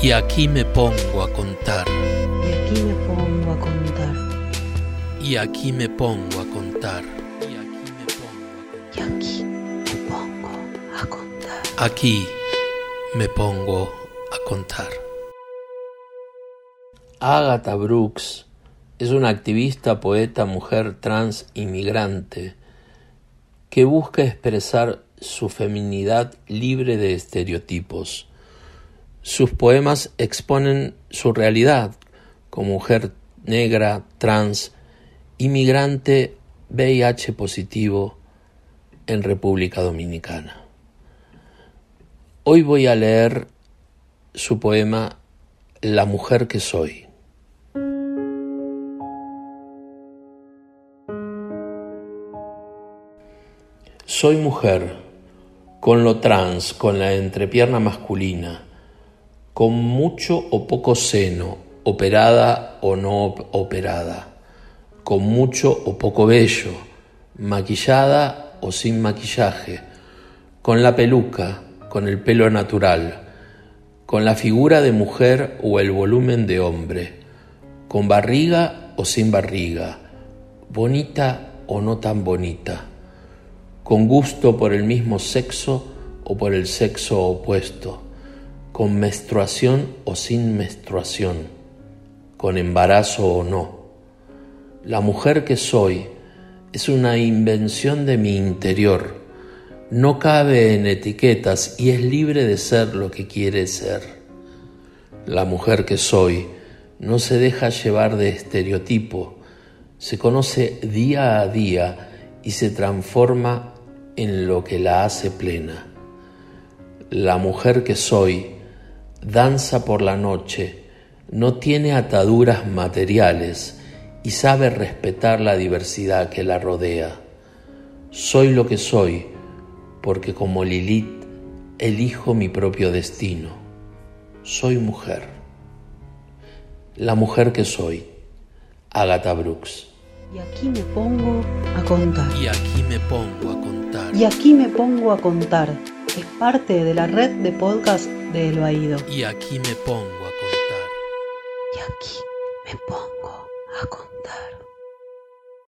Y aquí me pongo a contar. Y aquí me pongo a contar. Y aquí me pongo a contar. Y aquí me pongo a contar. Aquí me pongo a contar. Agatha Brooks es una activista, poeta, mujer trans inmigrante que busca expresar su feminidad libre de estereotipos. Sus poemas exponen su realidad como mujer negra, trans, inmigrante, VIH positivo en República Dominicana. Hoy voy a leer su poema La mujer que soy. Soy mujer, con lo trans, con la entrepierna masculina, con mucho o poco seno, operada o no operada, con mucho o poco vello, maquillada o sin maquillaje, con la peluca, con el pelo natural, con la figura de mujer o el volumen de hombre, con barriga o sin barriga, bonita o no tan bonita con gusto por el mismo sexo o por el sexo opuesto, con menstruación o sin menstruación, con embarazo o no. La mujer que soy es una invención de mi interior, no cabe en etiquetas y es libre de ser lo que quiere ser. La mujer que soy no se deja llevar de estereotipo, se conoce día a día y se transforma en lo que la hace plena. La mujer que soy danza por la noche, no tiene ataduras materiales y sabe respetar la diversidad que la rodea. Soy lo que soy porque como Lilith elijo mi propio destino. Soy mujer. La mujer que soy. Agatha Brooks. Y aquí me pongo a contar. Y aquí me pongo a contar. Y aquí me pongo a contar. Es parte de la red de podcast de El Baído. Y aquí me pongo a contar. Y aquí me pongo a contar.